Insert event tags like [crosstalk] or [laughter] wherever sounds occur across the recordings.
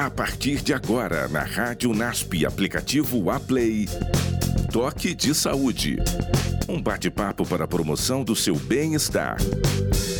A partir de agora, na Rádio NASP, aplicativo Aplay. Toque de Saúde. Um bate-papo para a promoção do seu bem-estar.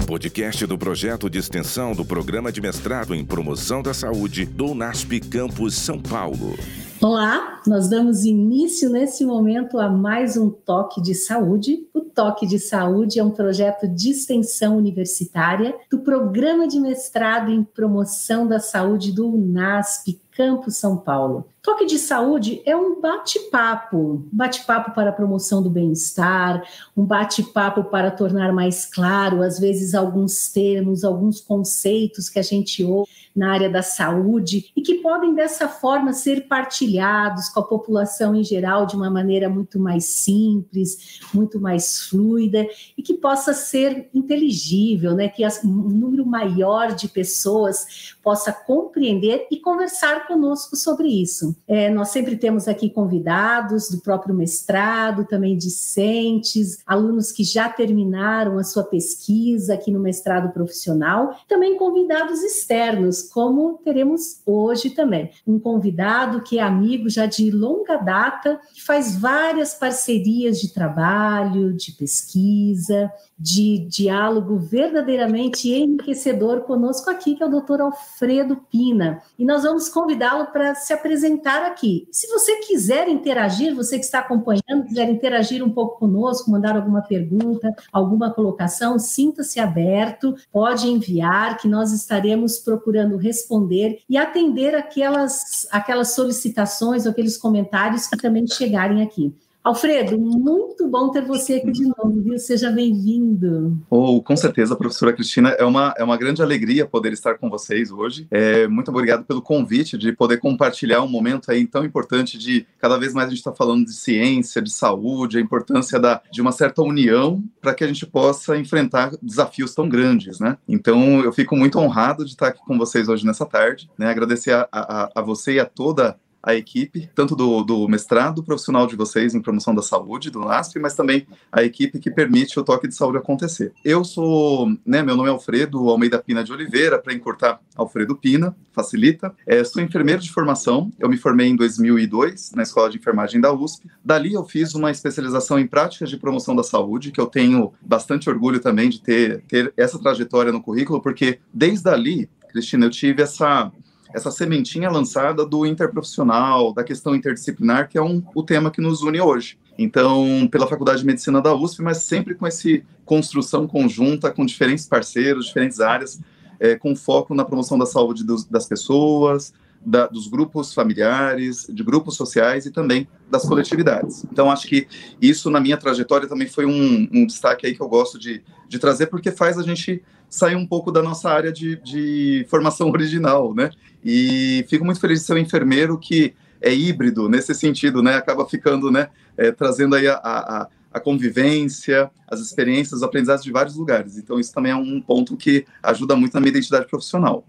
Podcast do projeto de extensão do Programa de Mestrado em Promoção da Saúde do NASP Campus São Paulo. Olá, nós damos início nesse momento a mais um Toque de Saúde. O Toque de Saúde é um projeto de extensão universitária do Programa de Mestrado em Promoção da Saúde do UNASP Campus São Paulo. Toque de saúde é um bate-papo, bate-papo para a promoção do bem-estar, um bate-papo para tornar mais claro, às vezes, alguns termos, alguns conceitos que a gente ouve na área da saúde e que podem dessa forma ser partilhados com a população em geral de uma maneira muito mais simples, muito mais fluida e que possa ser inteligível, né? Que um número maior de pessoas possa compreender e conversar conosco sobre isso. É, nós sempre temos aqui convidados do próprio mestrado, também discentes, alunos que já terminaram a sua pesquisa aqui no mestrado profissional, também convidados externos como teremos hoje também. Um convidado que é amigo já de longa data, que faz várias parcerias de trabalho, de pesquisa, de diálogo verdadeiramente enriquecedor conosco aqui, que é o doutor Alfredo Pina. E nós vamos convidá-lo para se apresentar aqui. Se você quiser interagir, você que está acompanhando, quiser interagir um pouco conosco, mandar alguma pergunta, alguma colocação, sinta-se aberto, pode enviar, que nós estaremos procurando responder e atender aquelas, aquelas solicitações ou aqueles comentários que também chegarem aqui. Alfredo, muito bom ter você aqui de novo, viu? Seja bem-vindo. Oh, com certeza, professora Cristina, é uma, é uma grande alegria poder estar com vocês hoje. É, muito obrigado pelo convite de poder compartilhar um momento aí tão importante de cada vez mais a gente está falando de ciência, de saúde, a importância da, de uma certa união para que a gente possa enfrentar desafios tão grandes, né? Então, eu fico muito honrado de estar aqui com vocês hoje nessa tarde, né? Agradecer a, a, a você e a toda a equipe, tanto do, do, mestrado profissional de vocês em promoção da saúde, do NASP, mas também a equipe que permite o toque de saúde acontecer. Eu sou, né, meu nome é Alfredo Almeida Pina de Oliveira, para encurtar, Alfredo Pina, facilita. É, sou enfermeiro de formação, eu me formei em 2002 na Escola de Enfermagem da USP. Dali eu fiz uma especialização em práticas de promoção da saúde, que eu tenho bastante orgulho também de ter, ter essa trajetória no currículo, porque desde ali, Cristina, eu tive essa essa sementinha lançada do interprofissional, da questão interdisciplinar, que é um, o tema que nos une hoje. Então, pela Faculdade de Medicina da USP, mas sempre com essa construção conjunta com diferentes parceiros, diferentes áreas, é, com foco na promoção da saúde dos, das pessoas, da, dos grupos familiares, de grupos sociais e também das coletividades. Então, acho que isso, na minha trajetória, também foi um, um destaque aí que eu gosto de, de trazer, porque faz a gente sair um pouco da nossa área de, de formação [laughs] original, né? E fico muito feliz de ser um enfermeiro que é híbrido nesse sentido, né? Acaba ficando, né? É, trazendo aí a, a, a, convivência, as experiências, os aprendizados de vários lugares. Então, isso também é um ponto que ajuda muito na minha identidade profissional.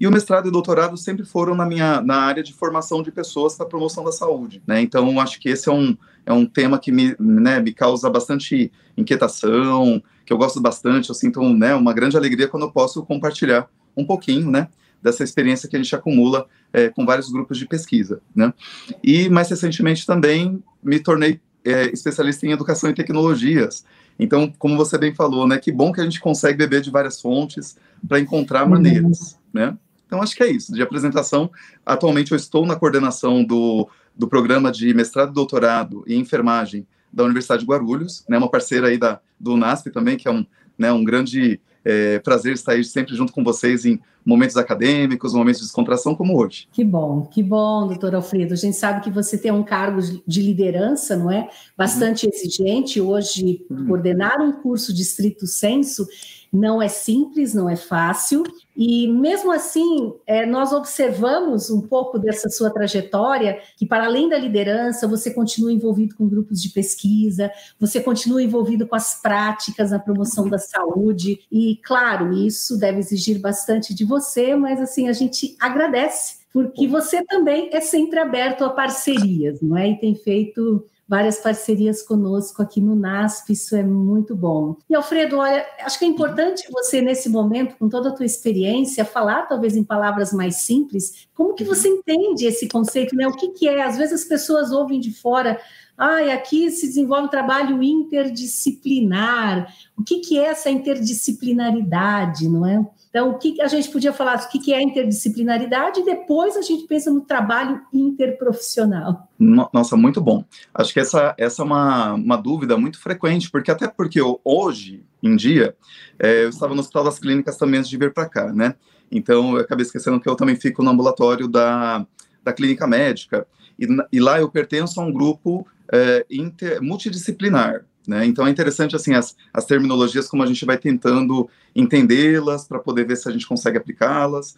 E o mestrado e o doutorado sempre foram na minha na área de formação de pessoas para promoção da saúde, né? Então, acho que esse é um, é um tema que me, né, me causa bastante inquietação, que eu gosto bastante, eu sinto né, uma grande alegria quando eu posso compartilhar um pouquinho, né, dessa experiência que a gente acumula é, com vários grupos de pesquisa, né? E mais recentemente também me tornei é, especialista em educação e tecnologias. Então, como você bem falou, né, que bom que a gente consegue beber de várias fontes para encontrar uhum. maneiras, né? Então, acho que é isso. De apresentação, atualmente eu estou na coordenação do, do programa de mestrado e doutorado em enfermagem da Universidade de Guarulhos, né, uma parceira aí da, do UNASP também, que é um, né, um grande é, prazer estar aí sempre junto com vocês em momentos acadêmicos, momentos de descontração como hoje. Que bom, que bom, doutor Alfredo. A gente sabe que você tem um cargo de liderança, não é? Bastante uhum. exigente. Hoje, uhum. coordenar um curso de estrito senso não é simples, não é fácil, e mesmo assim, é, nós observamos um pouco dessa sua trajetória, que para além da liderança, você continua envolvido com grupos de pesquisa, você continua envolvido com as práticas na promoção da saúde, e claro, isso deve exigir bastante de você, mas assim, a gente agradece, porque você também é sempre aberto a parcerias, não é? E tem feito várias parcerias conosco aqui no NASP, isso é muito bom. E Alfredo, olha, acho que é importante você nesse momento, com toda a tua experiência, falar talvez em palavras mais simples, como que você entende esse conceito, né? O que que é? Às vezes as pessoas ouvem de fora, ah, aqui se desenvolve um trabalho interdisciplinar. O que, que é essa interdisciplinaridade, não é? Então, o que a gente podia falar, o que é interdisciplinaridade, e depois a gente pensa no trabalho interprofissional. Nossa, muito bom. Acho que essa, essa é uma, uma dúvida muito frequente, porque até porque hoje em dia, é, eu estava no Hospital das Clínicas também antes de vir para cá, né? Então, eu acabei esquecendo que eu também fico no ambulatório da, da clínica médica, e, e lá eu pertenço a um grupo é, inter, multidisciplinar, né? Então é interessante assim as, as terminologias como a gente vai tentando entendê-las para poder ver se a gente consegue aplicá-las.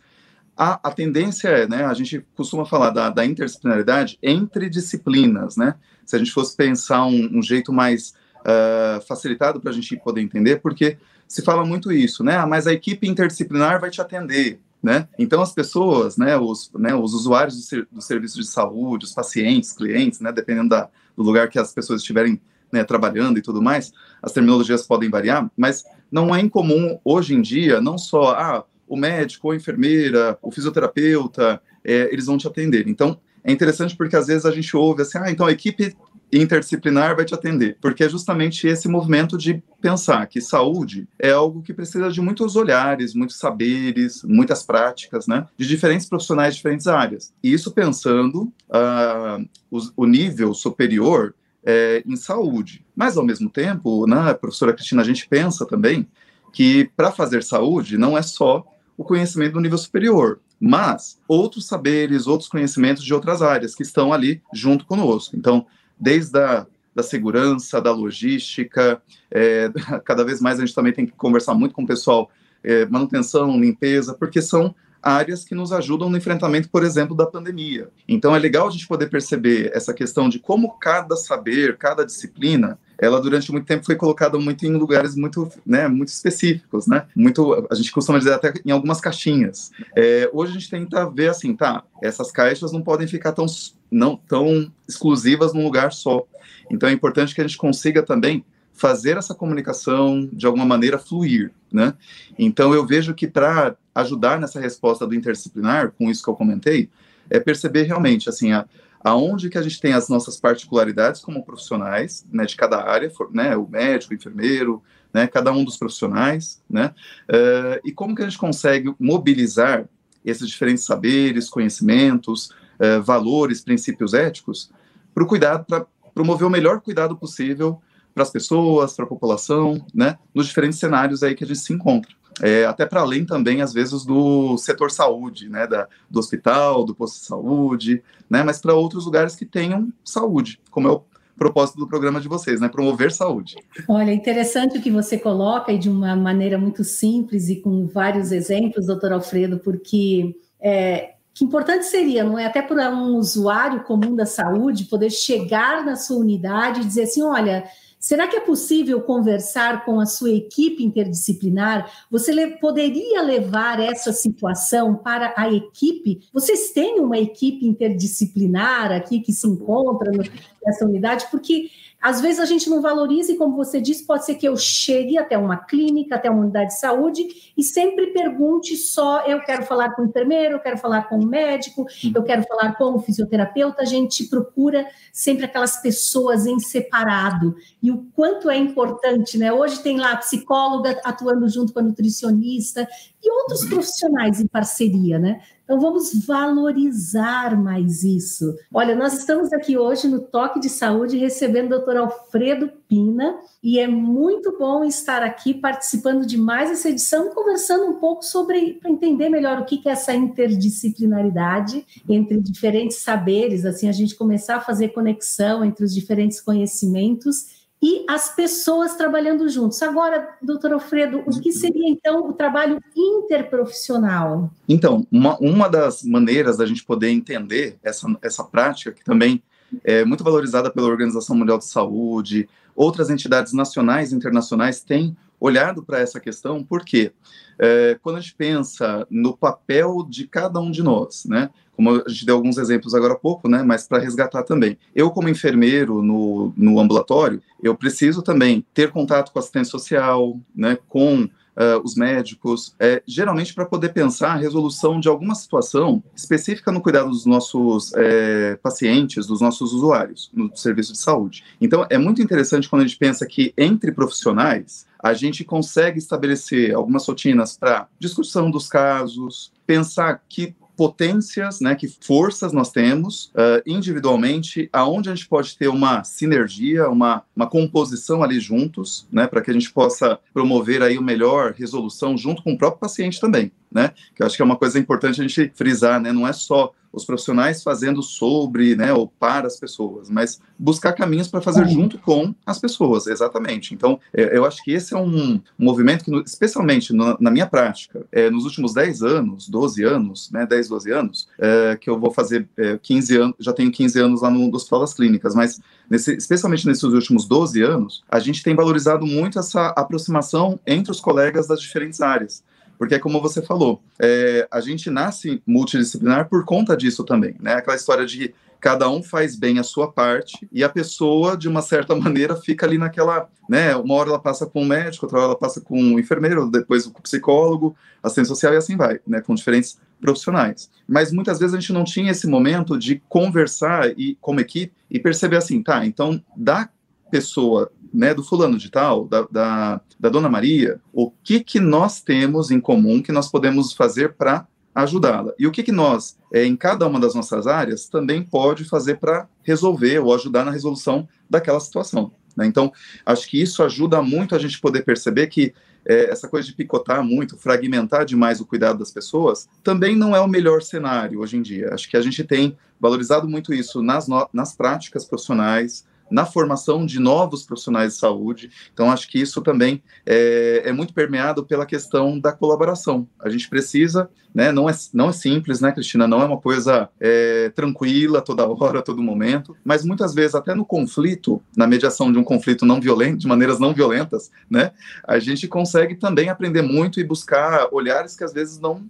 A, a, tendência é, né, a gente costuma falar da, da, interdisciplinaridade entre disciplinas, né? Se a gente fosse pensar um, um jeito mais uh, facilitado para a gente poder entender, porque se fala muito isso, né? Ah, mas a equipe interdisciplinar vai te atender, né? Então as pessoas, né, os, né, os usuários do, ser, do serviço de saúde, os pacientes, clientes, né, dependendo da, do lugar que as pessoas estiverem né, trabalhando e tudo mais, as terminologias podem variar, mas não é incomum hoje em dia, não só ah, o médico, a enfermeira, o fisioterapeuta, é, eles vão te atender. Então, é interessante porque às vezes a gente ouve assim, ah, então a equipe interdisciplinar vai te atender, porque é justamente esse movimento de pensar que saúde é algo que precisa de muitos olhares, muitos saberes, muitas práticas, né, de diferentes profissionais de diferentes áreas. E isso pensando uh, o, o nível superior é, em saúde. Mas, ao mesmo tempo, né, professora Cristina, a gente pensa também que para fazer saúde não é só o conhecimento do nível superior, mas outros saberes, outros conhecimentos de outras áreas que estão ali junto conosco. Então, desde a da segurança, da logística, é, [laughs] cada vez mais a gente também tem que conversar muito com o pessoal, é, manutenção, limpeza, porque são áreas que nos ajudam no enfrentamento, por exemplo, da pandemia. Então é legal a gente poder perceber essa questão de como cada saber, cada disciplina, ela durante muito tempo foi colocada muito em lugares muito, né, muito específicos, né? Muito, a gente costuma dizer até em algumas caixinhas. É, hoje a gente tenta ver assim, tá? Essas caixas não podem ficar tão não tão exclusivas num lugar só. Então é importante que a gente consiga também fazer essa comunicação de alguma maneira fluir, né? Então eu vejo que para ajudar nessa resposta do interdisciplinar, com isso que eu comentei, é perceber realmente assim a, aonde que a gente tem as nossas particularidades como profissionais, né, de cada área, né, o médico, o enfermeiro, né, cada um dos profissionais, né, uh, e como que a gente consegue mobilizar esses diferentes saberes, conhecimentos, uh, valores, princípios éticos para o cuidado, para promover o melhor cuidado possível para as pessoas, para a população, né, nos diferentes cenários aí que a gente se encontra. É, até para além também, às vezes, do setor saúde, né, da, do hospital, do posto de saúde, né, mas para outros lugares que tenham saúde, como é o propósito do programa de vocês, né, promover saúde. Olha, interessante o que você coloca e de uma maneira muito simples e com vários exemplos, doutor Alfredo, porque é, que importante seria, não é? Até para um usuário comum da saúde poder chegar na sua unidade e dizer assim: olha, Será que é possível conversar com a sua equipe interdisciplinar? Você le poderia levar essa situação para a equipe? Vocês têm uma equipe interdisciplinar aqui que se encontra nessa unidade? Porque às vezes a gente não valoriza, e como você disse, pode ser que eu chegue até uma clínica, até uma unidade de saúde, e sempre pergunte só: eu quero falar com o enfermeiro, eu quero falar com o médico, uhum. eu quero falar com o fisioterapeuta. A gente procura sempre aquelas pessoas em separado. E o quanto é importante, né? Hoje tem lá a psicóloga atuando junto com a nutricionista e outros profissionais em parceria, né? Então vamos valorizar mais isso. Olha, nós estamos aqui hoje no Toque de Saúde recebendo o doutor Alfredo Pina e é muito bom estar aqui participando de mais essa edição, conversando um pouco sobre, para entender melhor o que é essa interdisciplinaridade entre diferentes saberes, assim, a gente começar a fazer conexão entre os diferentes conhecimentos e as pessoas trabalhando juntos. Agora, doutor Alfredo, o que seria então o trabalho interprofissional? Então, uma, uma das maneiras da gente poder entender essa, essa prática, que também é muito valorizada pela Organização Mundial de Saúde, outras entidades nacionais e internacionais têm olhado para essa questão, porque é, quando a gente pensa no papel de cada um de nós, né, como a gente deu alguns exemplos agora há pouco, né, mas para resgatar também. Eu, como enfermeiro no, no ambulatório, eu preciso também ter contato com assistente social, né, com uh, os médicos, é, geralmente para poder pensar a resolução de alguma situação específica no cuidado dos nossos é, pacientes, dos nossos usuários no serviço de saúde. Então, é muito interessante quando a gente pensa que entre profissionais, a gente consegue estabelecer algumas rotinas para discussão dos casos, pensar que potências, né, que forças nós temos uh, individualmente, aonde a gente pode ter uma sinergia, uma, uma composição ali juntos, né, para que a gente possa promover aí o melhor resolução junto com o próprio paciente também, né, que eu acho que é uma coisa importante a gente frisar, né, não é só os profissionais fazendo sobre, né, ou para as pessoas, mas buscar caminhos para fazer junto com as pessoas, exatamente. Então, é, eu acho que esse é um, movimento que, especialmente na minha prática, é, nos últimos 10 anos, 12 anos, né, 10, 12 anos, é, que eu vou fazer 15 anos, já tenho 15 anos lá no Hospital das Clínicas, mas nesse, especialmente nesses últimos 12 anos, a gente tem valorizado muito essa aproximação entre os colegas das diferentes áreas. Porque, como você falou, é, a gente nasce multidisciplinar por conta disso também, né? Aquela história de cada um faz bem a sua parte e a pessoa, de uma certa [laughs] maneira, fica ali naquela, né? Uma hora ela passa com o médico, outra hora ela passa com o enfermeiro, depois com o psicólogo, assistente social e assim vai, né? Com diferentes profissionais. Mas muitas vezes a gente não tinha esse momento de conversar e como equipe e perceber assim, tá? Então, da pessoa né, do fulano de tal, da, da, da dona Maria, o que, que nós temos em comum que nós podemos fazer para ajudá-la. E o que, que nós, é, em cada uma das nossas áreas, também pode fazer para resolver ou ajudar na resolução daquela situação. Né? Então, acho que isso ajuda muito a gente poder perceber que é, essa coisa de picotar muito, fragmentar demais o cuidado das pessoas, também não é o melhor cenário hoje em dia. Acho que a gente tem valorizado muito isso nas, nas práticas profissionais, na formação de novos profissionais de saúde. Então, acho que isso também é, é, muito permeado pela questão da colaboração. A gente precisa, né, não, é, não é simples, né, Cristina? Não é uma coisa é, tranquila toda hora, todo momento, mas muitas vezes, até no conflito, na mediação de um conflito não violento, de maneiras não violentas, né, a gente consegue também aprender muito e buscar olhares que às vezes não.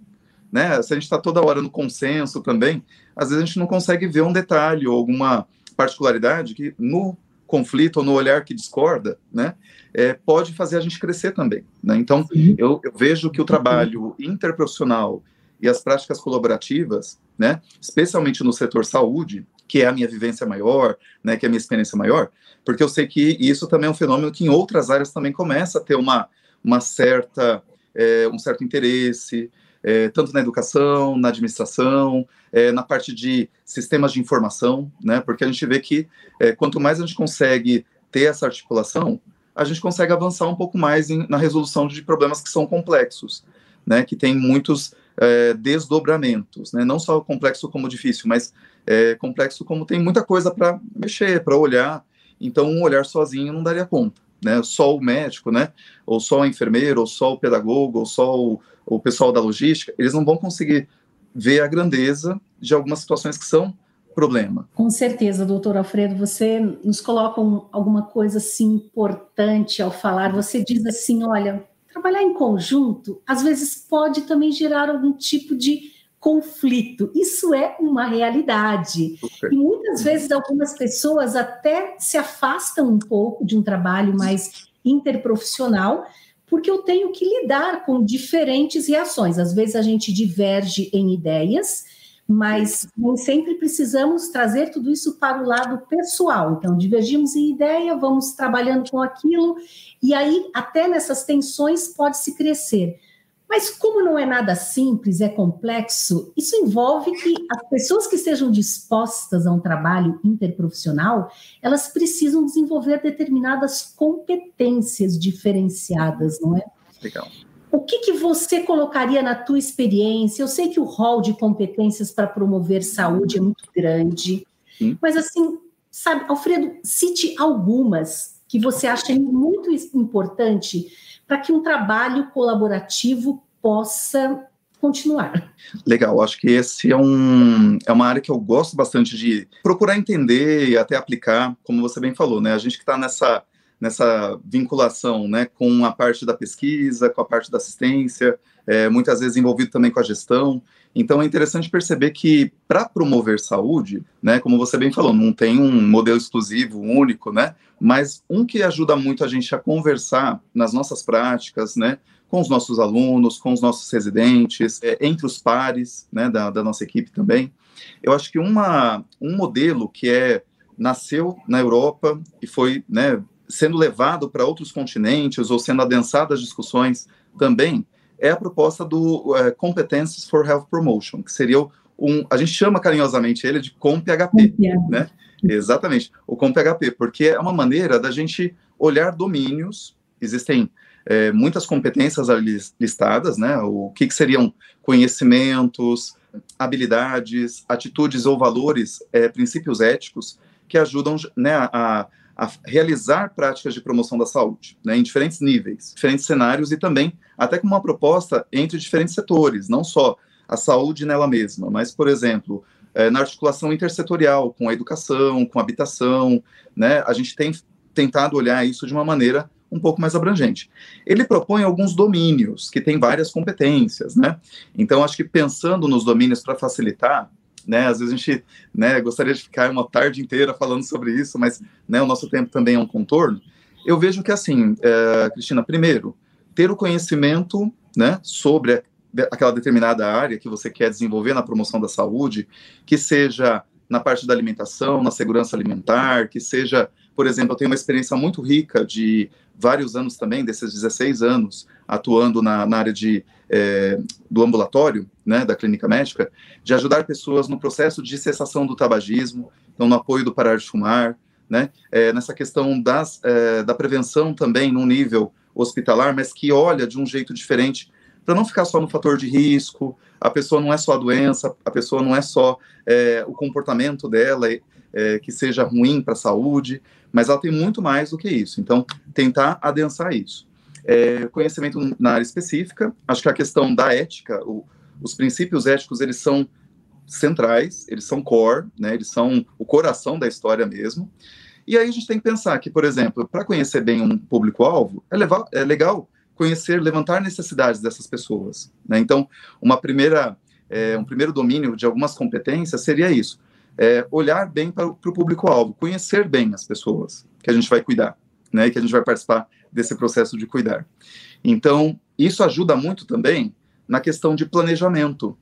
Né, se a gente está toda hora no consenso também, às vezes a gente não consegue ver um detalhe ou alguma particularidade que no conflito ou no olhar que discorda, né, é, pode fazer a gente crescer também. Né? Então, eu, eu, vejo que o trabalho interprofissional e as práticas colaborativas, né, especialmente no setor saúde, que é a minha vivência maior, né, que é a minha experiência maior, porque eu sei que isso também é um fenômeno que em outras áreas também começa a ter uma, uma certa, é, um certo interesse, é, tanto na educação, na administração, é, na parte de sistemas de informação, né? Porque a gente vê que é, quanto mais a gente consegue ter essa articulação, a gente consegue avançar um pouco mais em, na resolução de problemas que são complexos, né? Que tem muitos é, desdobramentos, né? Não só complexo como difícil, mas é, complexo como tem muita coisa para mexer, para olhar. Então, um olhar sozinho não daria conta. Né, só o médico, né, ou só o enfermeiro, ou só o pedagogo, ou só o, o pessoal da logística, eles não vão conseguir ver a grandeza de algumas situações que são problema. Com certeza, doutor Alfredo, você nos coloca um, alguma coisa assim importante ao falar. Você diz assim, olha, trabalhar em conjunto às vezes pode também gerar algum tipo de conflito. Isso é uma realidade. E muitas vezes algumas pessoas até se afastam um pouco de um trabalho mais interprofissional porque eu tenho que lidar com diferentes reações. Às vezes a gente diverge em ideias, mas nem sempre precisamos trazer tudo isso para o lado pessoal. Então, divergimos em ideia, vamos trabalhando com aquilo, e aí, até nessas tensões, pode-se crescer. Mas como não é nada simples, é complexo, isso envolve que as pessoas que estejam dispostas a um trabalho interprofissional, elas precisam desenvolver determinadas competências diferenciadas, não é? Legal. O que, que você colocaria na tua experiência? Eu sei que o rol de competências para promover saúde é muito grande, Sim. mas assim, sabe, Alfredo, cite algumas que você acha muito importante para que um trabalho colaborativo possa continuar. Legal, acho que esse é, um, é uma área que eu gosto bastante de procurar entender e até aplicar, como você bem falou, né? A gente que está nessa nessa vinculação né, com a parte da pesquisa, com a parte da assistência, é, muitas vezes envolvido também com a gestão. Então é interessante perceber que para promover saúde, né, como você bem falou, não tem um modelo exclusivo, único, né, mas um que ajuda muito a gente a conversar nas nossas práticas, né, com os nossos alunos, com os nossos residentes, é, entre os pares, né, da, da nossa equipe também. Eu acho que uma, um modelo que é nasceu na Europa e foi, né, sendo levado para outros continentes ou sendo adensado as discussões também é a proposta do Competencies for Health Promotion, que seria um, a gente chama carinhosamente ele de CompHP, né? Exatamente, o CompHP, porque é uma maneira da gente olhar domínios, existem é, muitas competências listadas, né? O que, que seriam conhecimentos, habilidades, atitudes ou valores, é, princípios éticos que ajudam né, a, a realizar práticas de promoção da saúde, né, em diferentes níveis, diferentes cenários e também até com uma proposta entre diferentes setores, não só a saúde nela mesma, mas, por exemplo, é, na articulação intersetorial com a educação, com a habitação, né, a gente tem tentado olhar isso de uma maneira um pouco mais abrangente. Ele propõe alguns domínios que têm várias competências, né? Então, acho que pensando nos domínios para facilitar, né? Às vezes a gente né, gostaria de ficar uma tarde inteira falando sobre isso, mas né, o nosso tempo também é um contorno. Eu vejo que, assim, é, Cristina, primeiro, ter o conhecimento né, sobre aquela determinada área que você quer desenvolver na promoção da saúde, que seja na parte da alimentação, na segurança alimentar, que seja, por exemplo, eu tenho uma experiência muito rica de vários anos também, desses 16 anos, atuando na, na área de, é, do ambulatório, né, da clínica médica, de ajudar pessoas no processo de cessação do tabagismo, então no apoio do parar de fumar, né, é, nessa questão das, é, da prevenção também num nível hospitalar, mas que olha de um jeito diferente para não ficar só no fator de risco, a pessoa não é só a doença, a pessoa não é só é, o comportamento dela é, que seja ruim para a saúde, mas ela tem muito mais do que isso. Então, tentar adensar isso. É, conhecimento na área específica, acho que a questão da ética, o, os princípios éticos, eles são centrais, eles são core, né, eles são o coração da história mesmo. E aí a gente tem que pensar que, por exemplo, para conhecer bem um público-alvo, é, é legal conhecer, levantar necessidades dessas pessoas. Né? Então, uma primeira, é, um primeiro domínio de algumas competências seria isso: é, olhar bem para o público-alvo, conhecer bem as pessoas que a gente vai cuidar, né? Que a gente vai participar desse processo de cuidar. Então, isso ajuda muito também na questão de planejamento.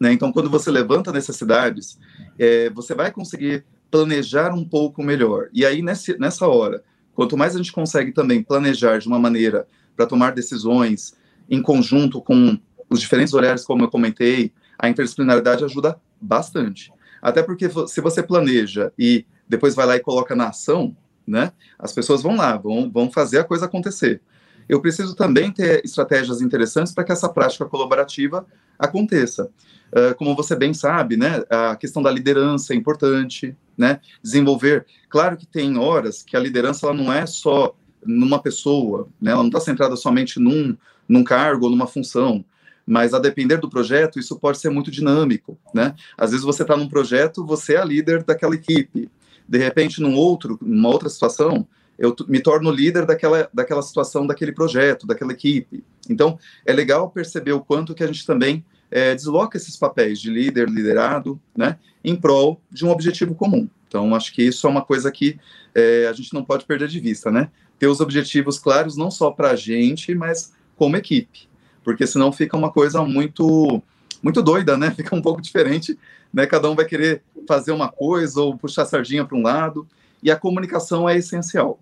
Né? Então, quando você levanta necessidades, é, você vai conseguir planejar um pouco melhor. E aí, nesse, nessa hora, quanto mais a gente consegue também planejar de uma maneira para tomar decisões em conjunto com os diferentes olhares, como eu comentei, a interdisciplinaridade ajuda bastante. Até porque se você planeja e depois vai lá e coloca na ação, né, as pessoas vão lá, vão, vão fazer a coisa acontecer. Eu preciso também ter estratégias interessantes para que essa prática colaborativa aconteça. Uh, como você bem sabe, né, a questão da liderança é importante, né, desenvolver. Claro que tem horas que a liderança ela não é só numa pessoa, né? ela não está centrada somente num, num cargo ou numa função, mas a depender do projeto, isso pode ser muito dinâmico, né? Às vezes você está num projeto, você é a líder daquela equipe, de repente, num outro, numa outra situação, eu me torno líder daquela, daquela situação, daquele projeto, daquela equipe. Então, é legal perceber o quanto que a gente também é, desloca esses papéis de líder, liderado, né, em prol de um objetivo comum. Então, acho que isso é uma coisa que é, a gente não pode perder de vista, né? ter os objetivos claros não só para a gente, mas como equipe, porque senão fica uma coisa muito muito doida, né? [laughs] Fica um pouco diferente, né? Cada um vai querer fazer uma coisa ou puxar a sardinha para um lado, e a comunicação é essencial.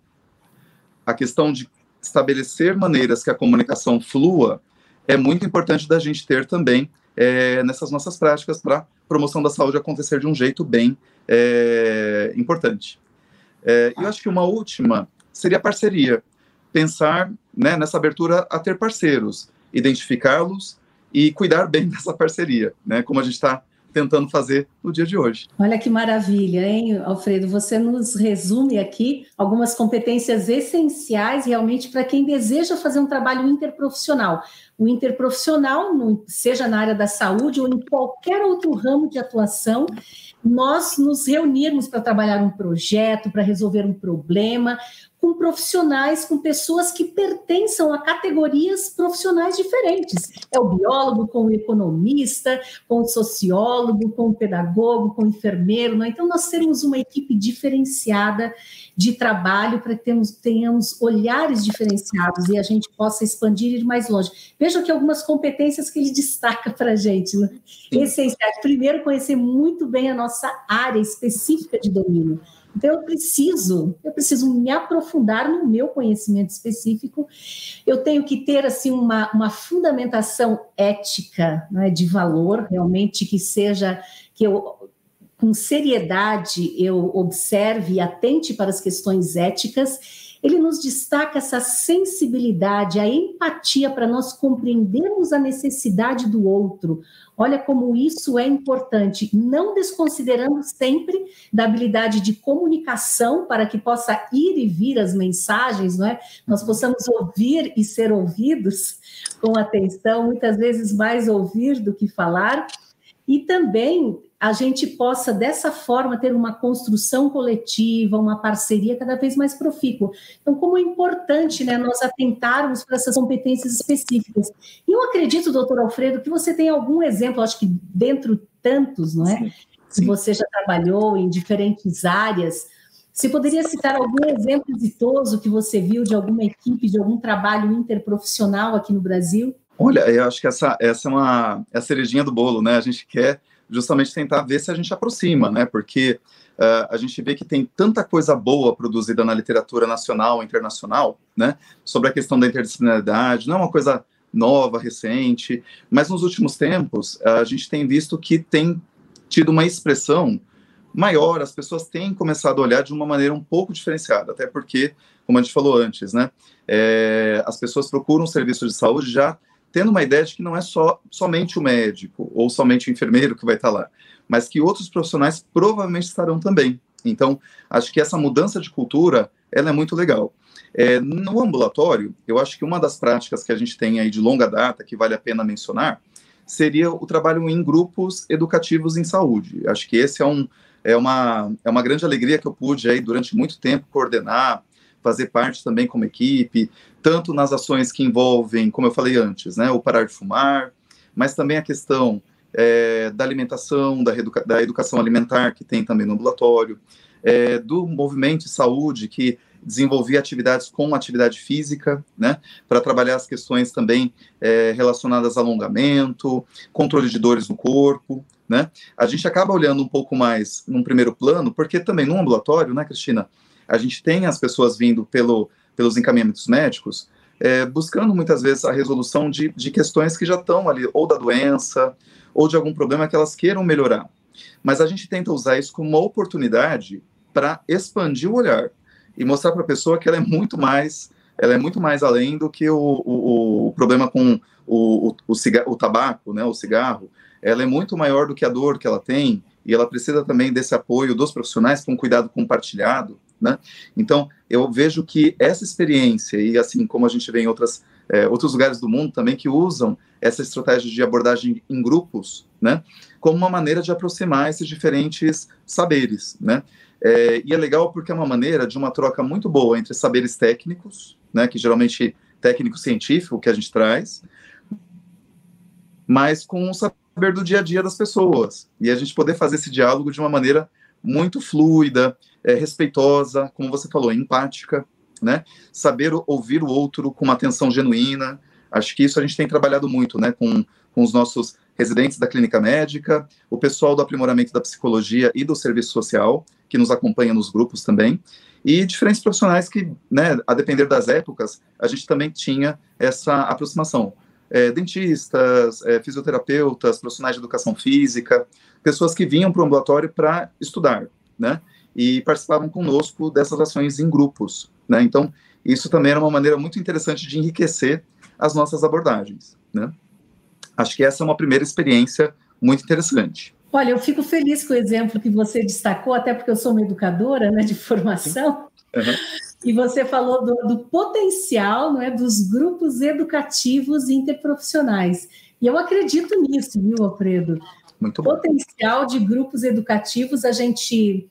A questão de estabelecer maneiras que a comunicação flua é muito importante da gente ter também é, nessas nossas práticas para promoção da saúde acontecer de um jeito bem é, importante. É, eu acho que uma última seria parceria. Pensar né, nessa abertura a ter parceiros, identificá-los e cuidar bem [laughs] dessa parceria, né, como a gente está tentando fazer no dia de hoje. Olha que maravilha, hein, Alfredo? Você nos resume aqui algumas competências essenciais realmente para quem deseja fazer um trabalho interprofissional. O interprofissional, seja na área da saúde ou em qualquer outro ramo de atuação, nós nos reunirmos para trabalhar um projeto, para resolver um problema, com profissionais, com pessoas que pertençam a categorias profissionais diferentes. É o biólogo com o economista, com o sociólogo, com o pedagogo, com o enfermeiro. Né? Então, nós temos uma equipe diferenciada de trabalho para que temos, tenhamos olhares diferenciados e a gente possa expandir e ir mais longe. Veja que algumas competências que ele [laughs] destaca para a gente. Né? Essenciais. Primeiro, conhecer muito bem a nossa área específica de domínio. Então, eu preciso, eu preciso me aprofundar no meu conhecimento específico. Eu tenho que ter assim uma, uma fundamentação ética, né, de valor, realmente que seja que eu com seriedade eu observe e atente para as questões éticas, ele nos destaca essa sensibilidade, a empatia para nós compreendermos a necessidade do outro. Olha como isso é importante, não desconsiderando sempre da habilidade de comunicação para que possa ir e vir as mensagens, não é? Nós possamos ouvir e ser ouvidos com atenção, muitas vezes mais ouvir do que falar, e também a gente possa, dessa forma, ter uma construção coletiva, uma parceria cada vez mais profícua. Então, como é importante né, nós atentarmos para essas competências específicas. E eu acredito, doutor Alfredo, que você tem algum exemplo, acho que dentro tantos, não é? Sim, sim. Você já trabalhou em diferentes áreas. Você poderia citar algum exemplo exitoso que você viu de alguma equipe, de algum trabalho interprofissional aqui no Brasil? Olha, eu acho que essa, essa é uma é a cerejinha do bolo, né? A gente quer justamente tentar ver se a gente aproxima, né? Porque uh, a gente vê que tem tanta coisa boa produzida na literatura nacional e internacional, né? Sobre a questão da interdisciplinaridade, não é uma coisa nova, recente, mas nos últimos tempos uh, a gente tem visto que tem tido uma expressão maior, as pessoas têm começado a olhar de uma maneira um pouco diferenciada, até porque, como a gente falou antes, né? É, as pessoas procuram um serviço de saúde já tendo uma ideia de que não é só somente o médico ou somente o enfermeiro que vai estar lá, mas que outros profissionais provavelmente estarão também. Então, acho que essa mudança de cultura ela é muito legal. É, no ambulatório, eu acho que uma das práticas que a gente tem aí de longa data, que vale a pena mencionar, seria o trabalho em grupos educativos em saúde. Acho que esse é, um, é, uma, é uma grande alegria que eu pude aí durante muito tempo coordenar, fazer parte também como equipe, tanto nas ações que envolvem, como eu falei antes, né, o parar de fumar, mas também a questão é, da alimentação, da, educa da, educação alimentar, que tem também no ambulatório, é, do movimento de saúde, que desenvolvia atividades com atividade física, né, para trabalhar as questões também é, relacionadas a alongamento, controle de dores no corpo, né. A gente acaba olhando um pouco mais num primeiro plano, porque também no ambulatório, né, Cristina, a gente tem as pessoas vindo pelo, pelos encaminhamentos médicos, é, buscando muitas vezes a resolução de, de questões que já estão ali, ou da doença, ou de algum problema que elas queiram melhorar. Mas a gente tenta usar isso como uma oportunidade para expandir o olhar e mostrar para a pessoa que ela é muito mais, ela é muito mais além do que o, o, o problema com o, o, o, o tabaco, né, o cigarro. Ela é muito maior do que a dor que ela tem e ela precisa também desse apoio dos profissionais com cuidado compartilhado né? Então, eu vejo que essa experiência, e assim como a gente vê em outras, é, outros lugares do mundo também que usam essa estratégia de abordagem em grupos, né, como uma maneira de aproximar esses diferentes saberes, né? É, e é legal porque é uma maneira de uma troca muito boa entre saberes técnicos, né, que geralmente técnico científico que a gente traz, mas com o saber do dia a dia das pessoas. E a gente poder fazer esse diálogo de uma maneira muito fluida, é, respeitosa, como você falou, empática, né? Saber ouvir o outro com uma atenção genuína. Acho que isso a gente tem trabalhado muito, né? Com, com os nossos residentes da clínica médica, o pessoal do aprimoramento da psicologia e do serviço social, que nos acompanha nos grupos também, e diferentes profissionais que, né, a depender das épocas, a gente também tinha essa aproximação. É, dentistas, é, fisioterapeutas, profissionais de educação física, pessoas que vinham para o ambulatório para estudar, né? E participavam conosco dessas ações em grupos, né? Então, isso também era uma maneira muito interessante de enriquecer as nossas abordagens, né? Acho que essa é uma primeira experiência muito interessante. Olha, eu fico feliz com o exemplo que você destacou, até porque eu sou uma educadora né, de formação, uhum. E você falou do, do, potencial não é, dos grupos educativos interprofissionais. E eu acredito nisso, viu, Alfredo? Muito bom. potencial de grupos educativos, a gente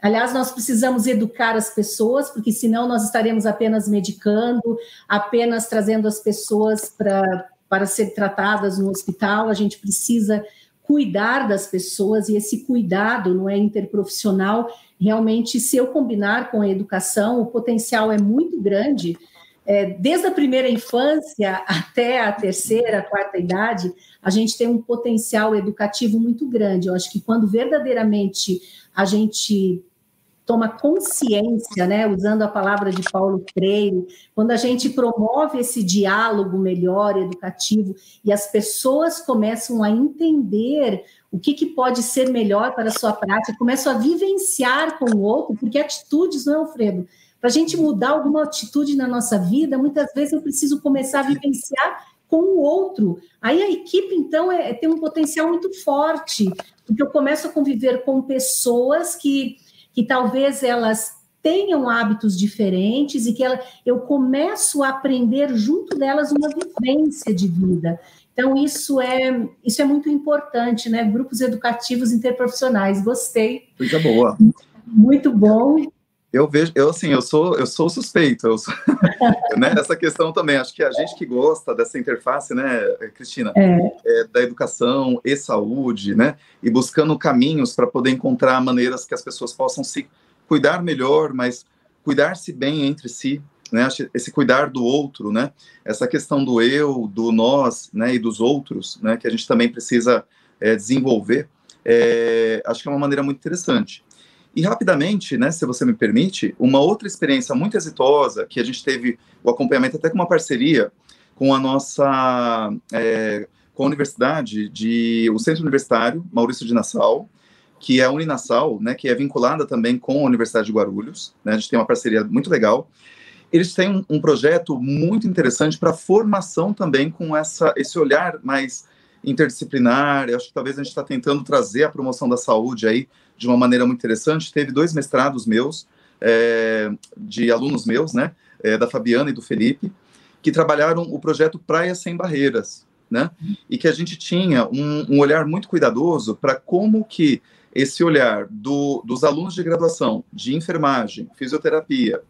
Aliás, nós precisamos educar as pessoas, porque senão nós estaremos apenas medicando, apenas trazendo as pessoas para, para ser tratadas no hospital. A gente precisa cuidar das pessoas e esse cuidado não é interprofissional. Realmente, se eu combinar com a educação, o potencial é muito grande. É, desde a primeira infância até a terceira, quarta idade, a gente tem um potencial educativo muito grande. Eu acho que quando verdadeiramente a gente toma consciência, né, usando a palavra de Paulo Freire, quando a gente promove esse diálogo melhor, educativo, e as pessoas começam a entender o que, que pode ser melhor para a sua prática, começam a vivenciar com o outro, porque atitudes, não é, Alfredo? Para a gente mudar alguma atitude na nossa vida, muitas vezes eu preciso começar a vivenciar com o outro. Aí a equipe, então, é, tem um potencial muito forte, porque eu começo a conviver com pessoas que que talvez elas tenham hábitos diferentes e que ela, eu começo a aprender junto delas uma vivência de vida. Então, isso é, isso é muito importante, né? Grupos educativos interprofissionais. Gostei. Coisa boa. Muito bom. Eu vejo, eu assim, eu sou, eu sou suspeito, eu sou, [laughs] né, essa questão também. Acho que a gente que gosta dessa interface, né, Cristina, é. É, da educação e saúde, né, e buscando caminhos para poder encontrar maneiras que as pessoas possam se cuidar melhor, mas cuidar-se bem entre si, né, esse cuidar do outro, né, essa questão do eu, do nós, né, e dos outros, né, que a gente também precisa é, desenvolver. É, acho que é uma maneira muito interessante. E rapidamente, né, se você me permite, uma outra experiência muito exitosa, que a gente teve o acompanhamento até com uma parceria com a nossa, é, com a universidade, de, o Centro Universitário Maurício de Nassau, que é a Uninassal, né, que é vinculada também com a Universidade de Guarulhos, né, a gente tem uma parceria muito legal. Eles têm um, um projeto muito interessante para formação também com essa, esse olhar mais interdisciplinar. Eu acho que talvez a gente está tentando trazer a promoção da saúde aí de uma maneira muito interessante. Teve dois mestrados meus, é, de alunos meus, né, é, da Fabiana e do Felipe, que trabalharam o projeto Praia Sem Barreiras, né, e que a gente tinha um, um olhar muito cuidadoso para como que esse olhar do, dos alunos de graduação de enfermagem, fisioterapia,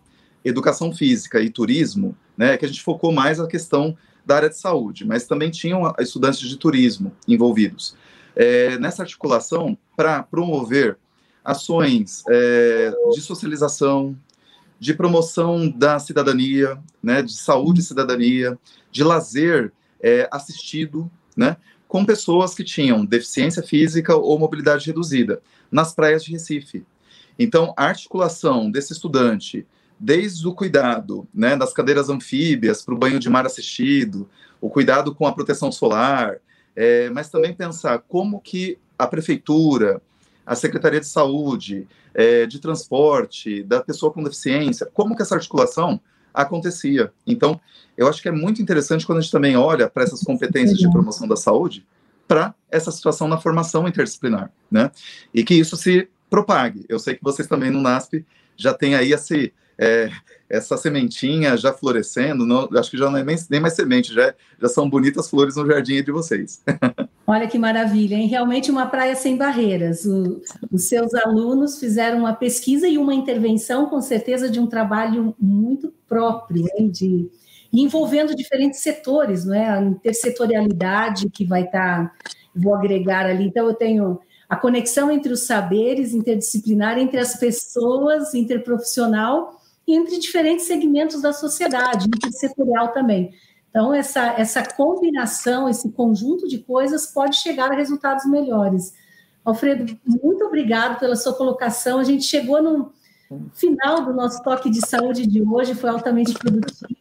educação física e turismo, né, que a gente focou mais a questão da área de saúde, mas também tinham estudantes de turismo envolvidos é, nessa articulação para promover ações é, de socialização, de promoção da cidadania, né, de saúde e cidadania, de lazer é, assistido, né, com pessoas que tinham deficiência física ou mobilidade reduzida, nas praias de Recife. Então, a articulação desse estudante, desde o cuidado né, das cadeiras anfíbias para o banho de mar assistido, o cuidado com a proteção solar, é, mas também pensar como que a prefeitura, a Secretaria de Saúde, é, de Transporte, da pessoa com deficiência, como que essa articulação acontecia. Então, eu acho que é muito interessante quando a gente também olha para essas competências de promoção da saúde, para essa situação na formação interdisciplinar, né? E que isso se propague. Eu sei que vocês também no NASP já têm aí esse, é, essa sementinha já florescendo, não, acho que já não é nem, nem mais semente, já, já são bonitas flores no jardim de vocês. [laughs] Olha que maravilha, hein? Realmente uma praia sem barreiras. O, os seus alunos fizeram uma pesquisa e uma intervenção, com certeza, de um trabalho muito próprio, hein? De, envolvendo diferentes setores, não é? A intersetorialidade que vai estar, tá, vou agregar ali. Então, eu tenho a conexão entre os saberes, interdisciplinar, entre as pessoas, interprofissional entre diferentes segmentos da sociedade, intersetorial também. Então, essa, essa combinação, esse conjunto de coisas pode chegar a resultados melhores. Alfredo, muito obrigado pela sua colocação. A gente chegou no final do nosso toque de saúde de hoje, foi altamente produtivo.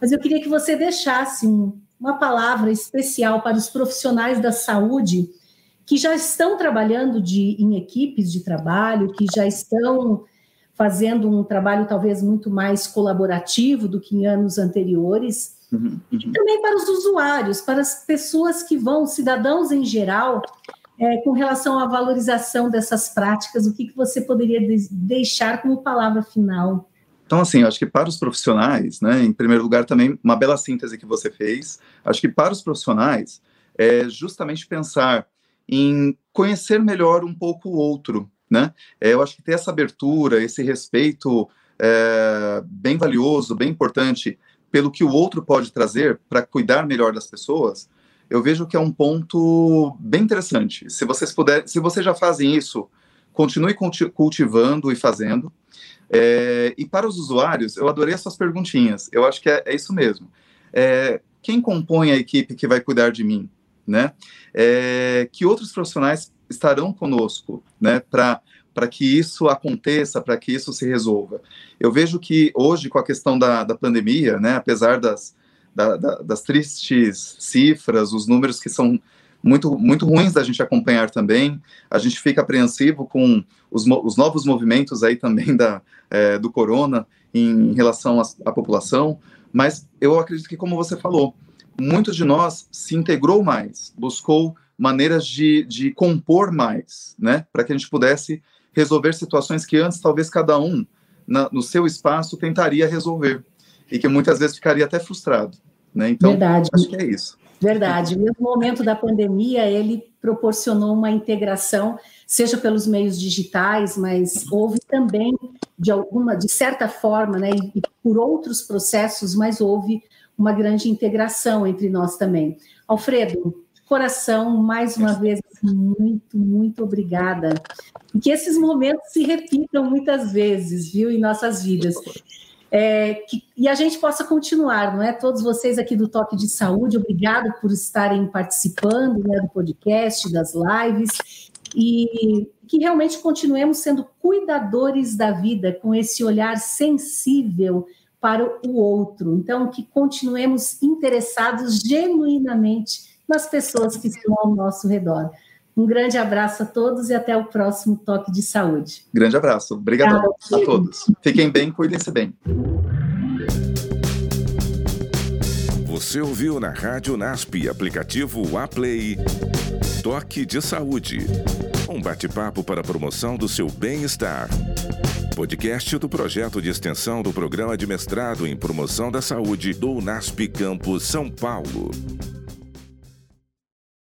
Mas eu queria que você deixasse um, uma palavra especial para os profissionais da saúde que já estão trabalhando de, em equipes de trabalho, que já estão fazendo um trabalho talvez muito mais colaborativo do que em anos anteriores, uhum, uhum. e também para os usuários, para as pessoas que vão, cidadãos em geral, é, com relação à valorização dessas práticas, o que, que você poderia de deixar como palavra final? Então, assim, acho que para os profissionais, né, em primeiro lugar, também uma bela síntese que você fez, acho que para os profissionais, é justamente pensar em conhecer melhor um pouco o outro, né? É, eu acho que ter essa abertura, esse respeito é, bem valioso, bem importante pelo que o outro pode trazer para cuidar melhor das pessoas, eu vejo que é um ponto bem interessante. Se vocês puderem, se vocês já fazem isso, continue cultivando e fazendo. É, e para os usuários, eu adorei essas perguntinhas. Eu acho que é, é isso mesmo. É, quem compõe a equipe que vai cuidar de mim, né? É, que outros profissionais estarão conosco, né? Para para que isso aconteça, para que isso se resolva. Eu vejo que hoje, com a questão da, da pandemia, né, apesar das, da, da, das tristes cifras, os números que são muito, muito ruins da gente acompanhar também. A gente fica apreensivo com os, os novos movimentos aí também da, é, do corona em relação à, população, mas eu acredito que, como você falou, muitos de nós se integrou mais, buscou maneiras de, de compor mais, né, para que a gente pudesse resolver situações que antes talvez cada um na, no seu espaço tentaria resolver e que muitas vezes ficaria até frustrado, né? Então, Verdade. acho que é isso. Verdade. Mesmo momento da pandemia, ele proporcionou uma integração, seja pelos meios digitais, mas houve também de alguma, de certa forma, né, e por outros processos, mas houve uma grande integração entre nós também. Alfredo, coração, mais uma vez, muito, muito obrigada. E que esses momentos se repitam muitas vezes, viu, em nossas vidas é, que, e a gente possa continuar, não é? Todos vocês aqui do Toque de Saúde, obrigado por estarem participando né, do podcast, das lives, e que realmente continuemos sendo cuidadores da vida, com esse olhar sensível para o outro. Então, que continuemos interessados genuinamente nas pessoas que estão ao nosso redor. Um grande abraço a todos e até o próximo Toque de Saúde. Grande abraço. Obrigado a todos. Fiquem bem, cuidem-se bem. Você ouviu na Rádio NASP, aplicativo Aplay, Toque de Saúde. Um bate-papo para a promoção do seu bem-estar. Podcast do projeto de extensão do programa de mestrado em promoção da saúde do NASP Campus São Paulo.